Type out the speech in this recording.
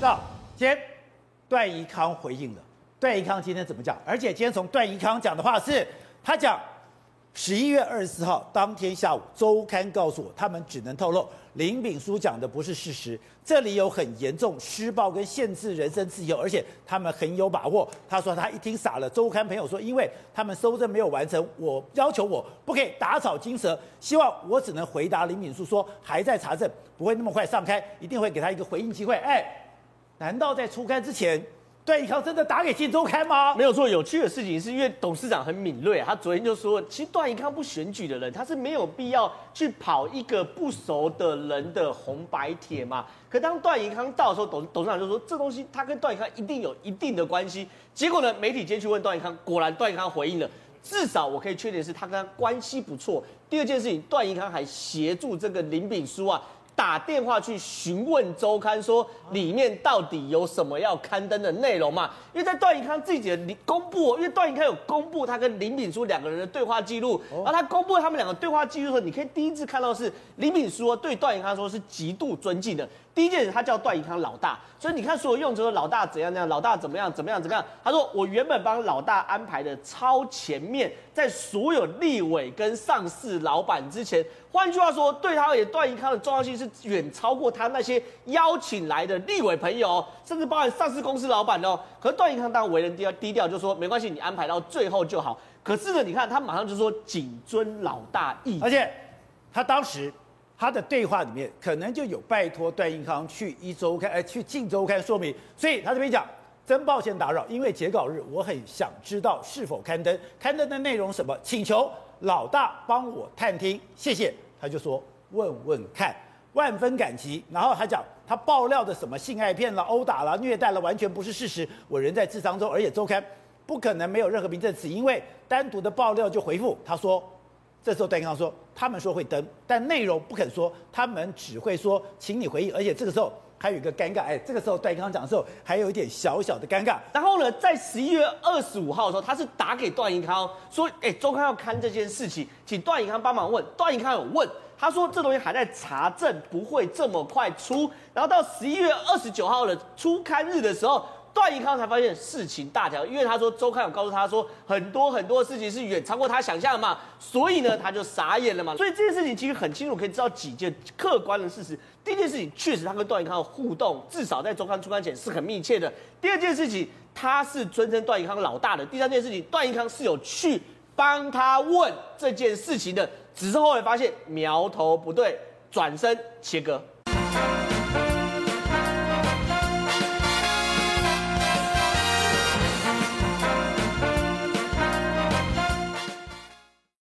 那今天段宜康回应了，段宜康今天怎么讲？而且今天从段宜康讲的话是，他讲。十一月二十四号当天下午，周刊告诉我，他们只能透露林炳书讲的不是事实，这里有很严重施暴跟限制人身自由，而且他们很有把握。他说他一听傻了。周刊朋友说，因为他们搜证没有完成，我要求我不可以打草惊蛇，希望我只能回答林炳书说还在查证，不会那么快上开，一定会给他一个回应机会。哎，难道在出刊之前？段宜康真的打给《镜周刊》吗？没有错。有趣的事情是因为董事长很敏锐，他昨天就说，其实段宜康不选举的人，他是没有必要去跑一个不熟的人的红白帖嘛。可当段宜康到的时候，董董事长就说，这东西他跟段宜康一定有一定的关系。结果呢，媒体今天去问段宜康，果然段宜康回应了，至少我可以确定是他跟他关系不错。第二件事情，段宜康还协助这个林炳书啊。打电话去询问周刊，说里面到底有什么要刊登的内容嘛？因为在段永康自己的公布，因为段永康有公布他跟林炳书两个人的对话记录，然后他公布他们两个对话记录的时候，你可以第一次看到是林炳书对段永康说是极度尊敬的。第一件事，他叫段宜康老大，所以你看所有用词说老大怎样怎样，老大怎么样怎么样怎么样。他说我原本帮老大安排的超前面，在所有立委跟上市老板之前。换句话说，对他而言，段宜康的重要性是远超过他那些邀请来的立委朋友，甚至包含上市公司老板哦。可是段宜康当然为人低调，低调就说没关系，你安排到最后就好。可是呢，你看他马上就说谨遵老大意，而且他当时。他的对话里面可能就有拜托段英康去一周刊，呃，去镜周刊说明，所以他这边讲，真抱歉打扰，因为截稿日我很想知道是否刊登，刊登的内容什么，请求老大帮我探听，谢谢。他就说问问看，万分感激。然后他讲他爆料的什么性爱片了、殴打了、虐待了，完全不是事实，我人在智商中，而且周刊不可能没有任何凭证，只因为单独的爆料就回复他说。这时候段宜康说：“他们说会登，但内容不肯说，他们只会说，请你回应。而且这个时候还有一个尴尬，哎，这个时候段宜康讲的时候还有一点小小的尴尬。然后呢，在十一月二十五号的时候，他是打给段宜康说：‘哎，周刊要刊这件事情，请段宜康帮忙问。’段宜康有问，他说这东西还在查证，不会这么快出。然后到十一月二十九号的出刊日的时候。”段宜康才发现事情大条，因为他说周刊有告诉他说很多很多事情是远超过他想象的嘛，所以呢他就傻眼了嘛。所以这件事情其实很清楚，可以知道几件客观的事实。第一件事情，确实他跟段宜康的互动，至少在周刊出刊前是很密切的。第二件事情，他是尊称段宜康老大的。第三件事情，段宜康是有去帮他问这件事情的，只是后来发现苗头不对，转身切割。